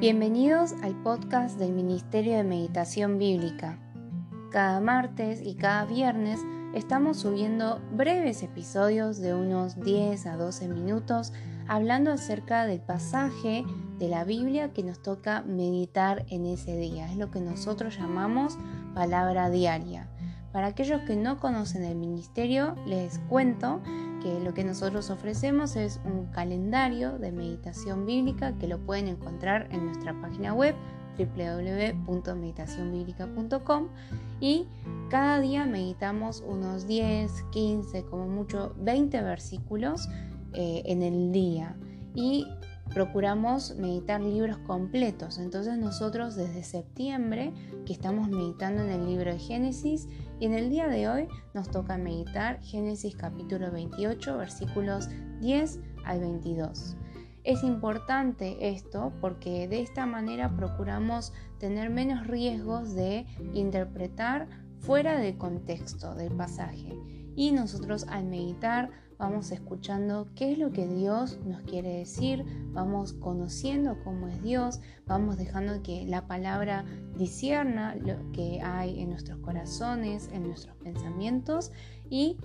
Bienvenidos al podcast del Ministerio de Meditación Bíblica. Cada martes y cada viernes estamos subiendo breves episodios de unos 10 a 12 minutos hablando acerca del pasaje de la Biblia que nos toca meditar en ese día. Es lo que nosotros llamamos palabra diaria. Para aquellos que no conocen el ministerio, les cuento que lo que nosotros ofrecemos es un calendario de meditación bíblica que lo pueden encontrar en nuestra página web www.meditacionbiblica.com y cada día meditamos unos 10, 15, como mucho 20 versículos eh, en el día y procuramos meditar libros completos. Entonces nosotros desde septiembre que estamos meditando en el libro de Génesis y en el día de hoy nos toca meditar Génesis capítulo 28 versículos 10 al 22. Es importante esto porque de esta manera procuramos tener menos riesgos de interpretar fuera del contexto del pasaje y nosotros al meditar vamos escuchando qué es lo que Dios nos quiere decir, vamos conociendo cómo es Dios, vamos dejando que la palabra disierna lo que hay en nuestros corazones, en nuestros pensamientos y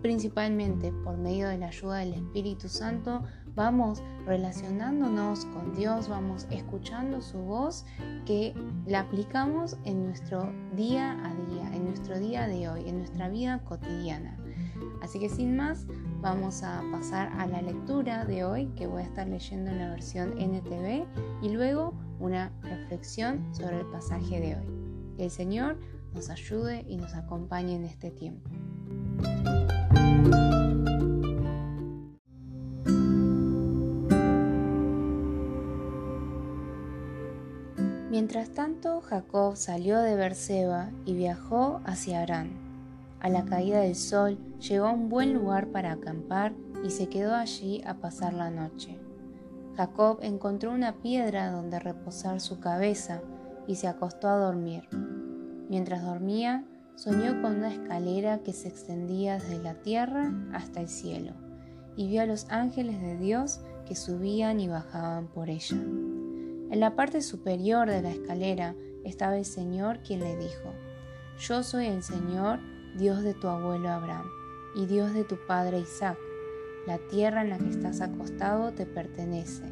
principalmente por medio de la ayuda del Espíritu Santo vamos relacionándonos con Dios, vamos escuchando su voz que la aplicamos en nuestro día a día, en nuestro día de hoy, en nuestra vida cotidiana. Así que sin más, vamos a pasar a la lectura de hoy que voy a estar leyendo en la versión NTV y luego una reflexión sobre el pasaje de hoy. Que el Señor nos ayude y nos acompañe en este tiempo. Mientras tanto, Jacob salió de Berseba y viajó hacia Arán. A la caída del sol llegó a un buen lugar para acampar y se quedó allí a pasar la noche. Jacob encontró una piedra donde reposar su cabeza y se acostó a dormir. Mientras dormía, soñó con una escalera que se extendía desde la tierra hasta el cielo y vio a los ángeles de Dios que subían y bajaban por ella. En la parte superior de la escalera estaba el Señor quien le dijo, Yo soy el Señor Dios de tu abuelo Abraham y Dios de tu padre Isaac. La tierra en la que estás acostado te pertenece.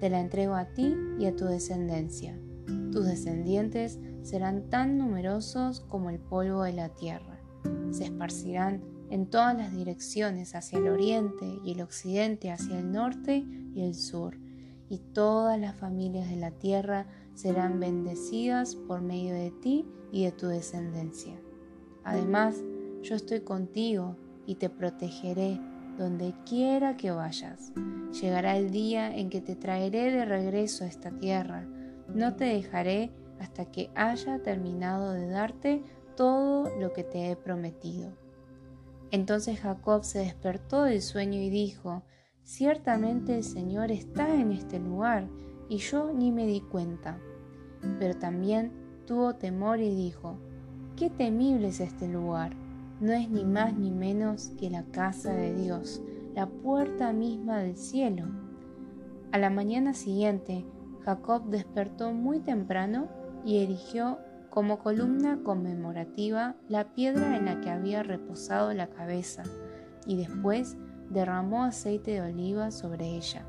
Te la entrego a ti y a tu descendencia. Tus descendientes serán tan numerosos como el polvo de la tierra. Se esparcirán en todas las direcciones hacia el oriente y el occidente, hacia el norte y el sur. Y todas las familias de la tierra serán bendecidas por medio de ti y de tu descendencia. Además, yo estoy contigo y te protegeré donde quiera que vayas. Llegará el día en que te traeré de regreso a esta tierra. No te dejaré hasta que haya terminado de darte todo lo que te he prometido. Entonces Jacob se despertó del sueño y dijo, Ciertamente el Señor está en este lugar, y yo ni me di cuenta. Pero también tuvo temor y dijo, Qué temible es este lugar. No es ni más ni menos que la casa de Dios, la puerta misma del cielo. A la mañana siguiente, Jacob despertó muy temprano y erigió como columna conmemorativa la piedra en la que había reposado la cabeza y después derramó aceite de oliva sobre ella.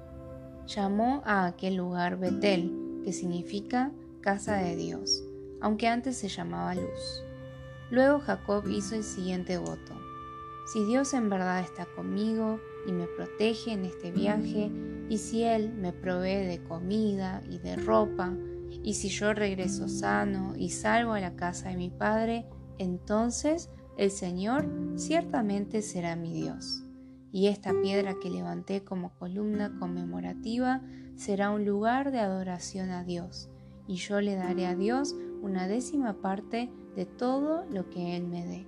Llamó a aquel lugar Betel, que significa casa de Dios, aunque antes se llamaba luz. Luego Jacob hizo el siguiente voto. Si Dios en verdad está conmigo y me protege en este viaje, y si Él me provee de comida y de ropa, y si yo regreso sano y salvo a la casa de mi Padre, entonces el Señor ciertamente será mi Dios. Y esta piedra que levanté como columna conmemorativa será un lugar de adoración a Dios, y yo le daré a Dios una décima parte de todo lo que Él me dé.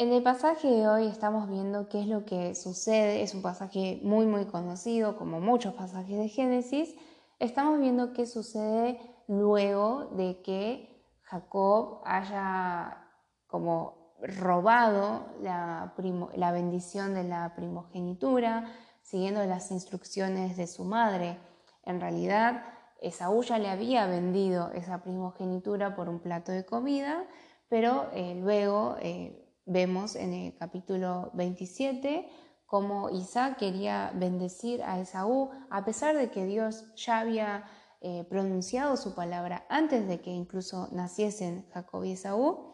En el pasaje de hoy estamos viendo qué es lo que sucede. Es un pasaje muy muy conocido, como muchos pasajes de Génesis. Estamos viendo qué sucede luego de que Jacob haya como robado la, la bendición de la primogenitura, siguiendo las instrucciones de su madre. En realidad, Esaú ya le había vendido esa primogenitura por un plato de comida, pero eh, luego eh, vemos en el capítulo 27 cómo Isaac quería bendecir a Esaú, a pesar de que Dios ya había eh, pronunciado su palabra antes de que incluso naciesen Jacob y Esaú,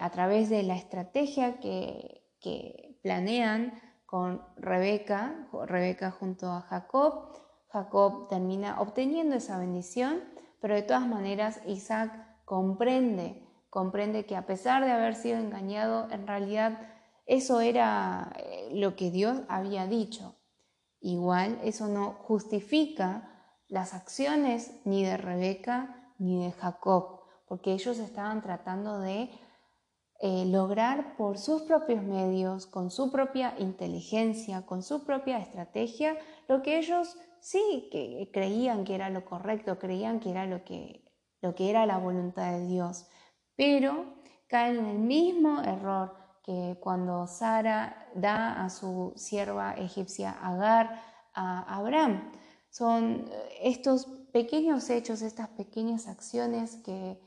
a través de la estrategia que, que planean con Rebeca, Rebeca junto a Jacob, Jacob termina obteniendo esa bendición, pero de todas maneras Isaac comprende, comprende que a pesar de haber sido engañado, en realidad eso era eh, lo que Dios había dicho. Igual eso no justifica las acciones ni de Rebeca ni de Jacob, porque ellos estaban tratando de eh, lograr por sus propios medios, con su propia inteligencia, con su propia estrategia, lo que ellos sí que creían que era lo correcto, creían que era lo que, lo que era la voluntad de Dios, pero caen en el mismo error que cuando Sara da a su sierva egipcia Agar a Abraham. Son estos pequeños hechos, estas pequeñas acciones que,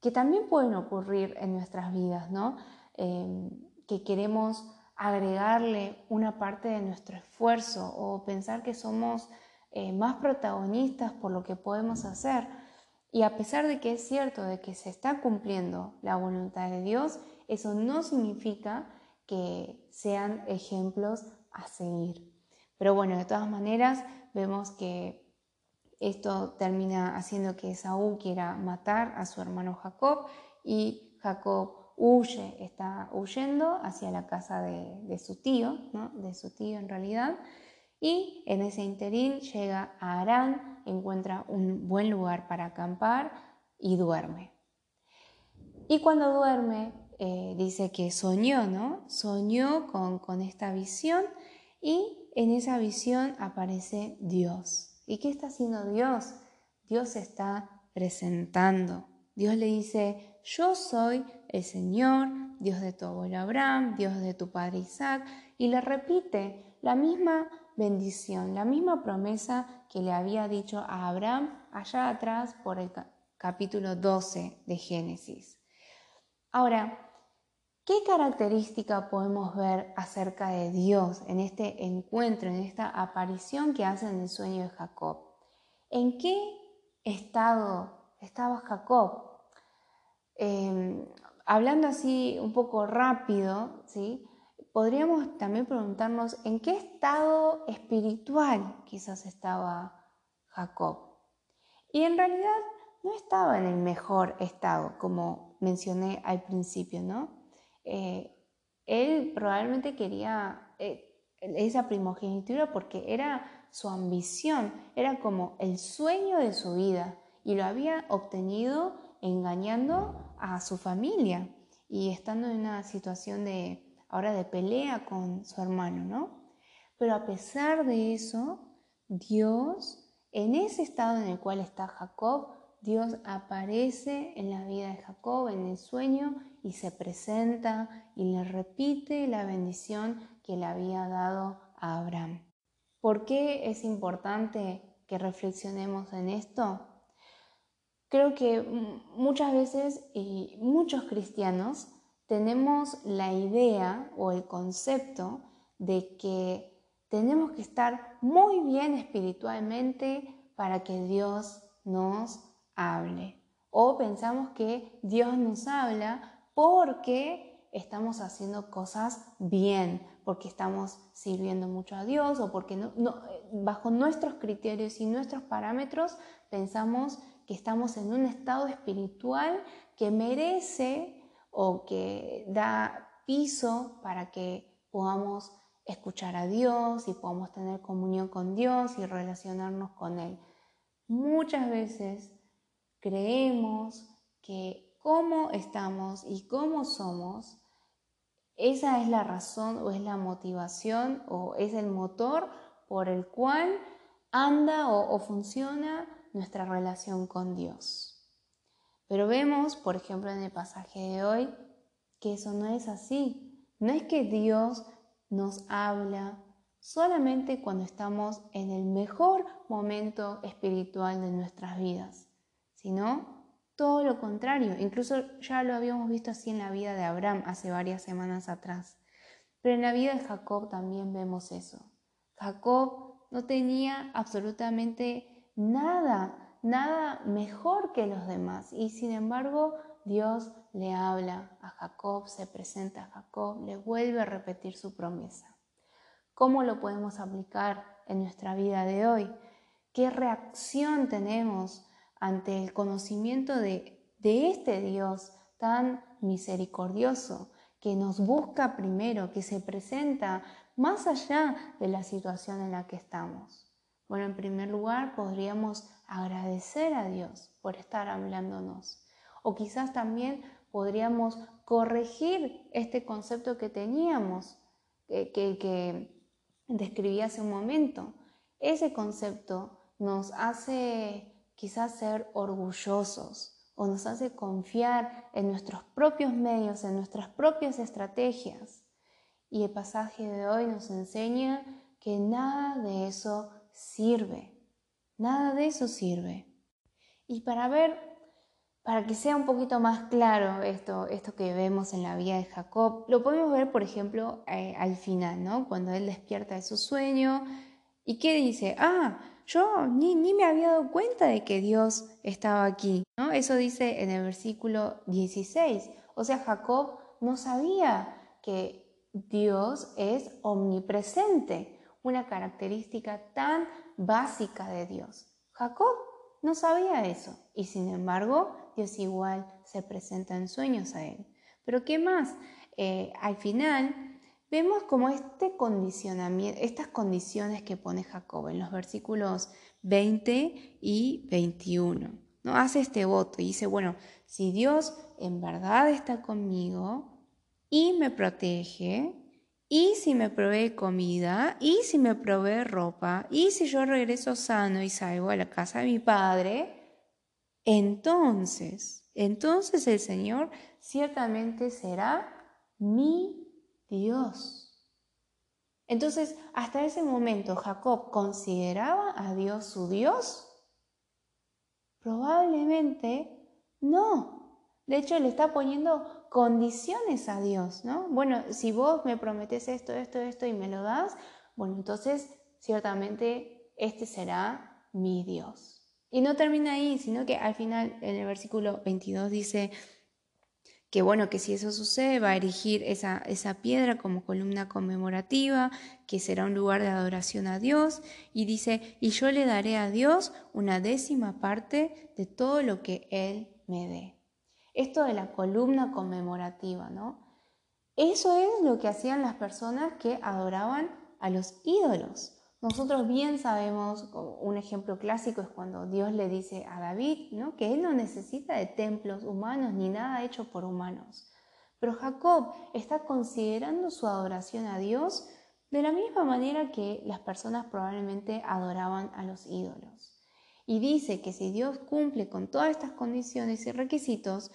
que también pueden ocurrir en nuestras vidas, ¿no? Eh, que queremos agregarle una parte de nuestro esfuerzo o pensar que somos eh, más protagonistas por lo que podemos hacer. Y a pesar de que es cierto de que se está cumpliendo la voluntad de Dios, eso no significa que sean ejemplos a seguir. Pero bueno, de todas maneras, vemos que esto termina haciendo que Saúl quiera matar a su hermano Jacob y Jacob huye, está huyendo hacia la casa de, su tío, de su tío en realidad, y en ese interín llega a Arán, encuentra un buen lugar para acampar y duerme. Y cuando duerme, eh, dice que soñó, ¿no? Soñó con, con esta visión y en esa visión aparece Dios. ¿Y qué está haciendo Dios? Dios está presentando. Dios le dice, yo soy el Señor, Dios de tu abuelo Abraham, Dios de tu padre Isaac, y le repite la misma bendición, la misma promesa que le había dicho a Abraham allá atrás por el capítulo 12 de Génesis. Ahora, ¿qué característica podemos ver acerca de Dios en este encuentro, en esta aparición que hace en el sueño de Jacob? ¿En qué estado estaba Jacob? Em, hablando así un poco rápido, ¿sí? podríamos también preguntarnos en qué estado espiritual quizás estaba Jacob. Y en realidad no estaba en el mejor estado, como mencioné al principio, ¿no? Eh, él probablemente quería eh, esa primogenitura porque era su ambición, era como el sueño de su vida y lo había obtenido engañando a su familia y estando en una situación de ahora de pelea con su hermano, ¿no? Pero a pesar de eso, Dios, en ese estado en el cual está Jacob, Dios aparece en la vida de Jacob, en el sueño, y se presenta y le repite la bendición que le había dado a Abraham. ¿Por qué es importante que reflexionemos en esto? Creo que muchas veces y muchos cristianos tenemos la idea o el concepto de que tenemos que estar muy bien espiritualmente para que Dios nos hable. O pensamos que Dios nos habla porque estamos haciendo cosas bien, porque estamos sirviendo mucho a Dios o porque bajo nuestros criterios y nuestros parámetros pensamos que estamos en un estado espiritual que merece o que da piso para que podamos escuchar a Dios y podamos tener comunión con Dios y relacionarnos con Él. Muchas veces creemos que cómo estamos y cómo somos, esa es la razón o es la motivación o es el motor por el cual anda o, o funciona nuestra relación con Dios. Pero vemos, por ejemplo, en el pasaje de hoy, que eso no es así. No es que Dios nos habla solamente cuando estamos en el mejor momento espiritual de nuestras vidas, sino todo lo contrario. Incluso ya lo habíamos visto así en la vida de Abraham hace varias semanas atrás. Pero en la vida de Jacob también vemos eso. Jacob no tenía absolutamente nada, nada mejor que los demás. Y sin embargo, Dios le habla a Jacob, se presenta a Jacob, le vuelve a repetir su promesa. ¿Cómo lo podemos aplicar en nuestra vida de hoy? ¿Qué reacción tenemos ante el conocimiento de, este Dios tan misericordioso que nos busca primero, que se presenta más allá de la situación en la que estamos? Bueno, en primer lugar, podríamos agradecer a Dios por estar hablándonos o quizás también podríamos corregir este concepto que teníamos, que, que, describí hace un momento. Ese concepto nos hace quizás ser orgullosos o nos hace confiar en nuestros propios medios, en nuestras propias estrategias. Y el pasaje de hoy nos enseña que nada de eso sirve. Nada de eso sirve. Y para ver para que sea un poquito más claro esto, esto que vemos en la vida de Jacob, lo podemos ver, por ejemplo, eh, al final, ¿no? Cuando él despierta de su sueño y qué dice, ah, yo ni, ni, me había dado cuenta de que Dios estaba aquí, ¿no? Eso dice en el versículo 16. O sea, Jacob no sabía que Dios es omnipresente, una característica tan básica de Dios. Jacob no sabía eso y sin embargo Dios igual se presenta en sueños a él. Pero ¿qué más? Eh, al final vemos como este condicionamiento, estas condiciones que pone Jacob en los versículos 20 y 21. ¿no? Hace este voto y dice, bueno, si Dios en verdad está conmigo y me protege, y si me provee comida, y si me provee ropa, y si yo regreso sano y salgo a la casa de mi padre, entonces, entonces el Señor ciertamente será mi Dios. Entonces, hasta ese momento, Jacob consideraba a Dios su Dios. Probablemente no. De hecho, le está poniendo condiciones a Dios, ¿no? Bueno, si vos me prometes esto, esto, esto y me lo das, bueno, entonces ciertamente este será mi Dios. Y no termina ahí, sino que al final en el versículo 22 dice que bueno, que si eso sucede va a erigir esa, esa piedra como columna conmemorativa, que será un lugar de adoración a Dios, y dice, y yo le daré a Dios una décima parte de todo lo que Él me dé. Esto de la columna conmemorativa, ¿no? Eso es lo que hacían las personas que adoraban a los ídolos. Nosotros bien sabemos, un ejemplo clásico es cuando Dios le dice a David, ¿no? que él no necesita de templos humanos ni nada hecho por humanos. Pero Jacob está considerando su adoración a Dios de la misma manera que las personas probablemente adoraban a los ídolos y dice que si Dios cumple con todas estas condiciones y requisitos,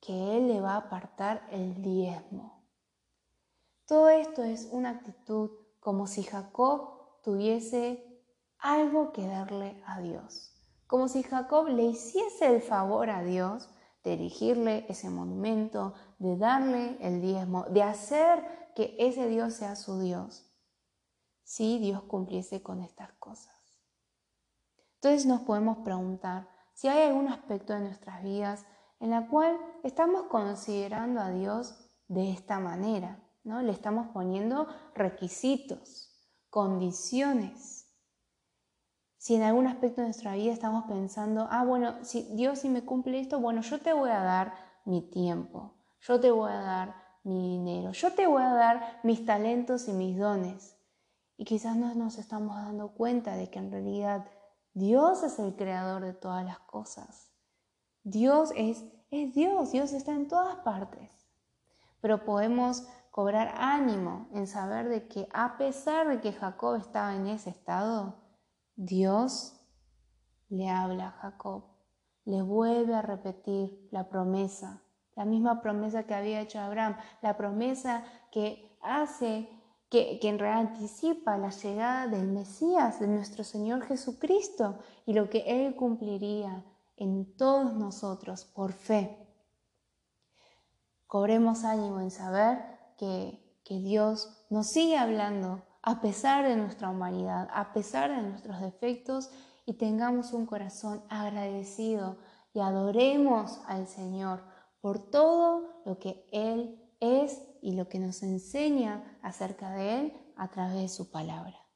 que, Él le va a apartar el diezmo. Todo esto es una actitud como si Jacob tuviese algo que darle a Dios, como si Jacob le hiciese el favor a Dios de erigirle ese monumento, de darle el diezmo, de hacer que ese Dios sea su Dios, si Dios cumpliese con estas cosas. Entonces nos podemos preguntar si hay algún aspecto de nuestras vidas en la cual estamos considerando a Dios de esta manera, ¿no? Le estamos poniendo requisitos, condiciones. Si en algún aspecto de nuestra vida estamos pensando, ah, bueno, si Dios si me cumple esto, bueno, yo te voy a dar mi tiempo, yo te voy a dar mi dinero, yo te voy a dar mis talentos y mis dones. Y quizás no nos estamos dando cuenta de que en realidad Dios es el creador de todas las cosas. Dios es, es Dios, Dios está en todas partes. Pero podemos cobrar ánimo en saber de que a pesar de que Jacob estaba en ese estado, Dios le habla a Jacob, le vuelve a repetir la promesa, la misma promesa que había hecho Abraham, la promesa que hace que, que en realidad anticipa la llegada del Mesías, de nuestro Señor Jesucristo, y lo que Él cumpliría en todos nosotros por fe. Cobremos ánimo en saber que, que Dios nos sigue hablando a pesar de nuestra humanidad, a pesar de nuestros defectos, y tengamos un corazón agradecido y adoremos al Señor por todo lo que Él es y lo que nos enseña acerca de Él a través de su palabra.